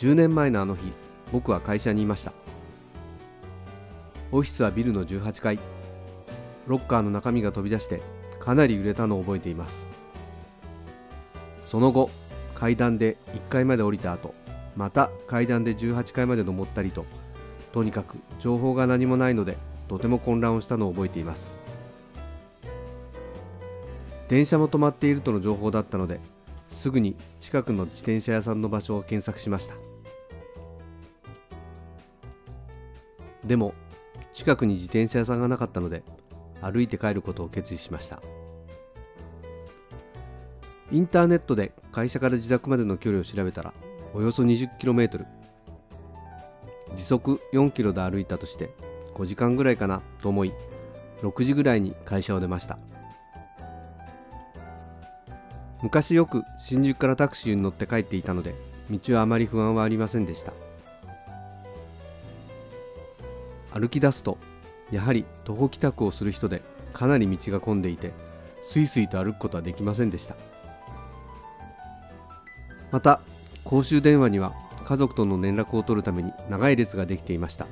10年前のあの日僕は会社にいました。オフィスはビルの18階ロッカーの中身が飛び出してかなり揺れたのを覚えています。その後階段で1階まで降りた後また階段で18階まで登ったりととにかく情報が何もないのでとても混乱をしたのを覚えています。電車も止まっているとの情報だったのですぐに近くの自転車屋さんの場所を検索しました。でも近くに自転車屋さんがなかったので歩いて帰ることを決意しました。インターネットで会社から自宅までの距離を調べたらおよそ 20km 時速 4km で歩いたとして5時間ぐらいかなと思い6時ぐらいに会社を出ました。昔よく新宿からタクシーに乗って帰っていたので道はあまり不安はありませんでした。歩き出すとやはり徒歩帰宅をする人でかなり道が混んでいてスイスイと歩くことはできませんでした。また公衆電話には家族との連絡を取るために長い列ができていました。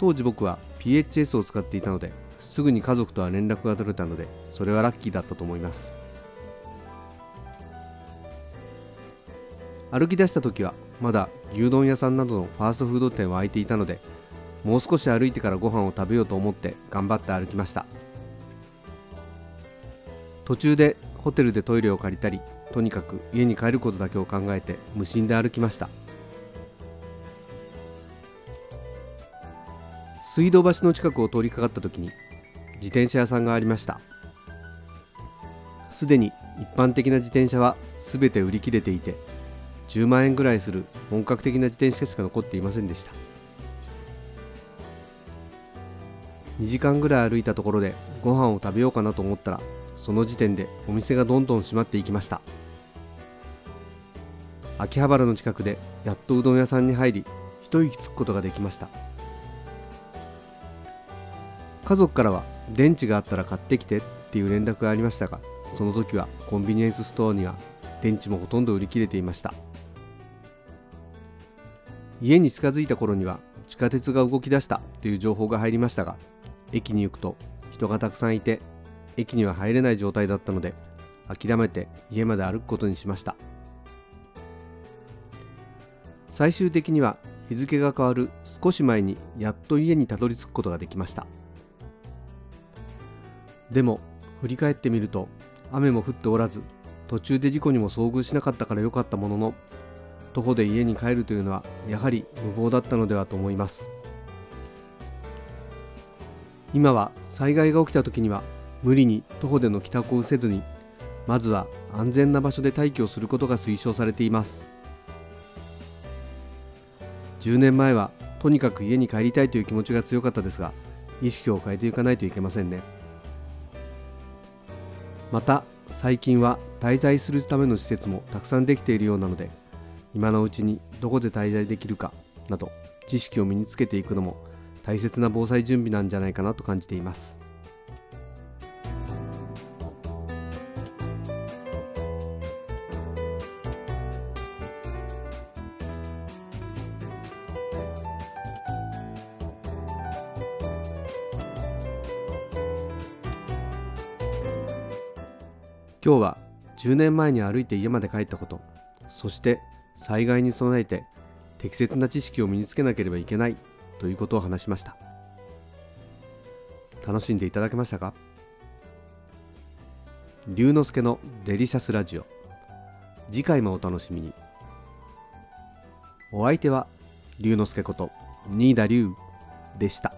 当時僕は PHS を使っていたのですぐに家族とは連絡が取れたのでそれはラッキーだったと思います。歩き出した時はまだ牛丼屋さんなどのファーストフード店は開いていたのでもう少し歩いてからご飯を食べようと思って頑張って歩きました。途中でホテルでトイレを借りたりとにかく家に帰ることだけを考えて無心で歩きました。水道橋の近くを通りかかった時に自転車屋さんがありました。すでに一般的な自転車は全て売り切れていて10万円ぐらいする本格的な自転車しか残っていませんでした。2時間ぐらい歩いたところでご飯を食べようかなと思ったらその時点でお店がどんどん閉まっていきました。秋葉原の近くでやっとうどん屋さんに入り一息つくことができました。家族からは電池があったら買ってきてっていう連絡がありましたがその時はコンビニエンスストアには電池もほとんど売り切れていました。家に近づいた頃には地下鉄が動き出したという情報が入りましたが駅に行くと人がたくさんいて駅には入れない状態だったので諦めて家まで歩くことにしました。最終的には日付が変わる少し前にやっと家にたどり着くことができました。でも振り返ってみると雨も降っておらず途中で事故にも遭遇しなかったから良かったものの徒歩で家に帰るというのはやはり無謀だったのではと思います。今は災害が起きた時には無理に徒歩での帰宅をせずにまずは安全な場所で待機をすることが推奨されています。10年前はとにかく家に帰りたいという気持ちが強かったですが意識を変えていかないといけませんね。また最近は滞在するための施設もたくさんできているようなので今のうちにどこで滞在できるかなど知識を身につけていくのも大切な防災準備なんじゃないかなと感じています。今日は10年前に歩いて家まで帰ったことそして災害に備えて適切な知識を身につけなければいけないということを話しました。楽しんでいただけましたか？龍之介のデリシャスラジオ。次回もお楽しみに。お相手は龍之介こと新田龍でした。